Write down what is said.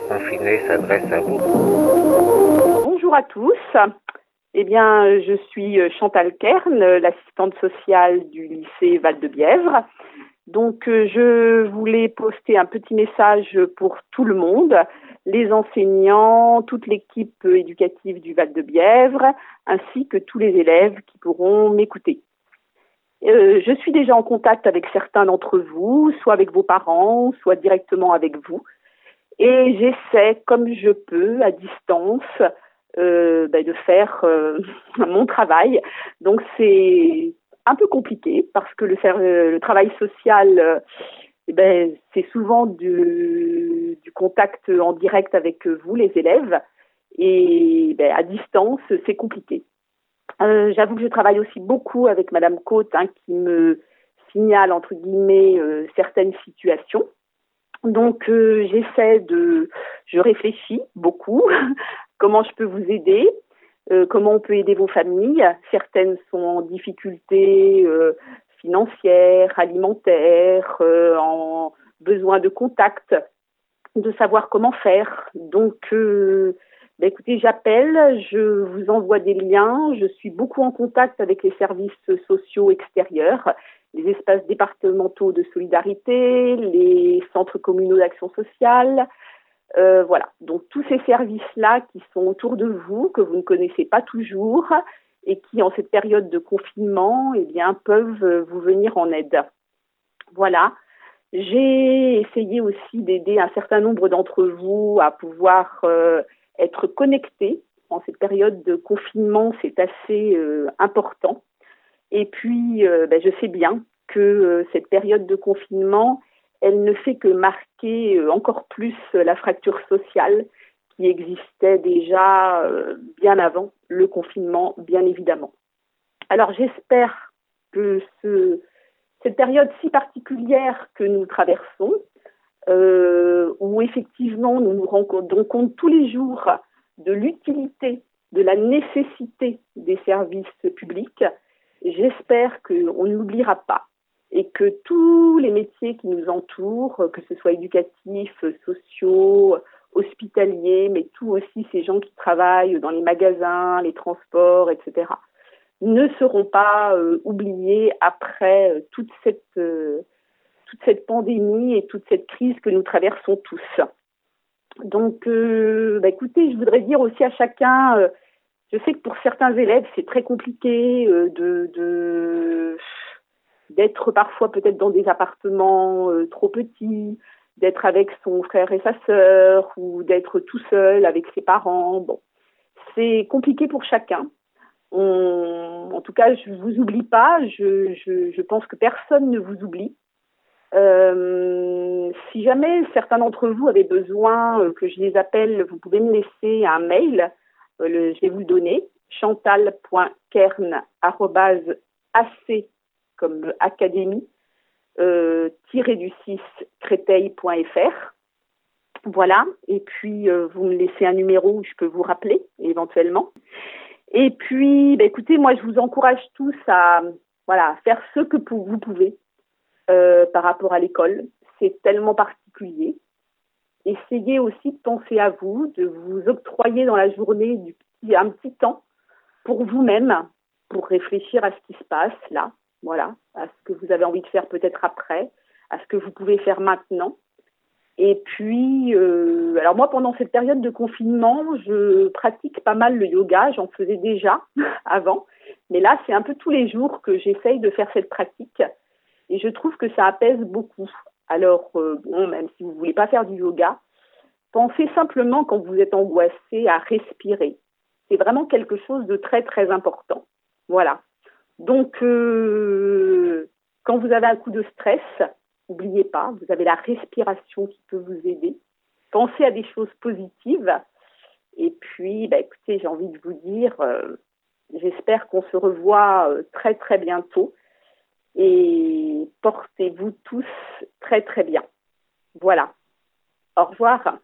s'adresse à vous. Bonjour à tous. Eh bien, je suis Chantal Kern, l'assistante sociale du lycée Val-de-Bièvre. Donc, je voulais poster un petit message pour tout le monde, les enseignants, toute l'équipe éducative du Val-de-Bièvre, ainsi que tous les élèves qui pourront m'écouter. Euh, je suis déjà en contact avec certains d'entre vous, soit avec vos parents, soit directement avec vous. Et j'essaie, comme je peux, à distance, euh, ben, de faire euh, mon travail. Donc c'est un peu compliqué parce que le, le travail social, eh ben, c'est souvent du, contact en direct avec vous, les élèves. Et ben, à distance, c'est compliqué. Euh, j'avoue que je travaille aussi beaucoup avec Madame Côte hein, qui me signale entre guillemets euh, certaines situations. Donc euh, j'essaie de, je réfléchis beaucoup comment je peux vous aider, comment on peut aider vos familles? Certaines sont en difficulté financière, alimentaire, en besoin de contact, de savoir comment faire. Donc ben, écoutez, j'appelle, je vous envoie des liens, je suis beaucoup en contact avec les services sociaux extérieurs, les espaces départementaux de solidarité, les centres communaux d'action sociale. Euh, voilà, donc tous ces services-là qui sont autour de vous, que vous ne connaissez pas toujours et qui, en cette période de confinement, eh bien, peuvent vous venir en aide. Voilà. J'ai essayé aussi d'aider un certain nombre d'entre vous à pouvoir euh, être connecté en cette période de confinement, c'est assez euh, important. Et puis, euh, ben, je sais bien que euh, cette période de confinement, elle ne fait que marquer encore plus la fracture sociale qui existait déjà bien avant le confinement, bien évidemment. Alors, j'espère que ce, cette période si particulière que nous traversons, euh, où effectivement nous nous rendons compte tous les jours de l'utilité, de la nécessité des services publics, j'espère qu'on n'oubliera pas et que tous les métiers qui nous entourent, que ce soit éducatifs, sociaux, hospitaliers, mais tous aussi ces gens qui travaillent dans les magasins, les transports, etc., ne seront pas euh, oubliés après euh, toute cette euh, toute cette pandémie et toute cette crise que nous traversons tous. Donc, bah, écoutez, je voudrais dire aussi à chacun, je sais que pour certains élèves, c'est très compliqué euh, de d'être parfois peut-être dans des appartements trop petits, d'être avec son frère et sa sœur ou d'être tout seul avec ses parents. Bon, c'est compliqué pour chacun. en tout cas, je vous oublie pas. Je, je, pense que personne ne vous oublie. Euh, si jamais certains d'entre vous avaient besoin euh, que je les appelle, vous pouvez me laisser un mail. Euh, je vais vous le donner chantal.kern.ac comme académie tiré du 6 créteil.fr. Voilà. Et puis, vous me laissez un numéro où je peux vous rappeler éventuellement. Et puis, bah, écoutez, moi, je vous encourage tous à voilà, faire ce que vous pouvez euh, par rapport à l'école. C'est tellement particulier. Essayez aussi de penser à vous, de vous octroyer dans la journée du petit, un petit temps pour vous-même, pour réfléchir à ce qui se passe là, voilà, à ce que vous avez envie de faire peut-être après, à ce que vous pouvez faire maintenant. Et puis, euh, alors moi, pendant cette période de confinement, je pratique pas mal le yoga. J'en faisais déjà avant, mais là, c'est un peu tous les jours que j'essaye de faire cette pratique. Et je trouve que ça apaise beaucoup. Alors, euh, bon, même si vous ne voulez pas faire du yoga, pensez simplement quand vous êtes angoissé à respirer. C'est vraiment quelque chose de très, très important. Voilà. Donc, euh, quand vous avez un coup de stress, n'oubliez pas, vous avez la respiration qui peut vous aider. Pensez à des choses positives. Et puis, bah, écoutez, j'ai envie de vous dire, euh, j'espère qu'on se revoit très, très bientôt et portez-vous tous très très bien. Voilà. Au revoir.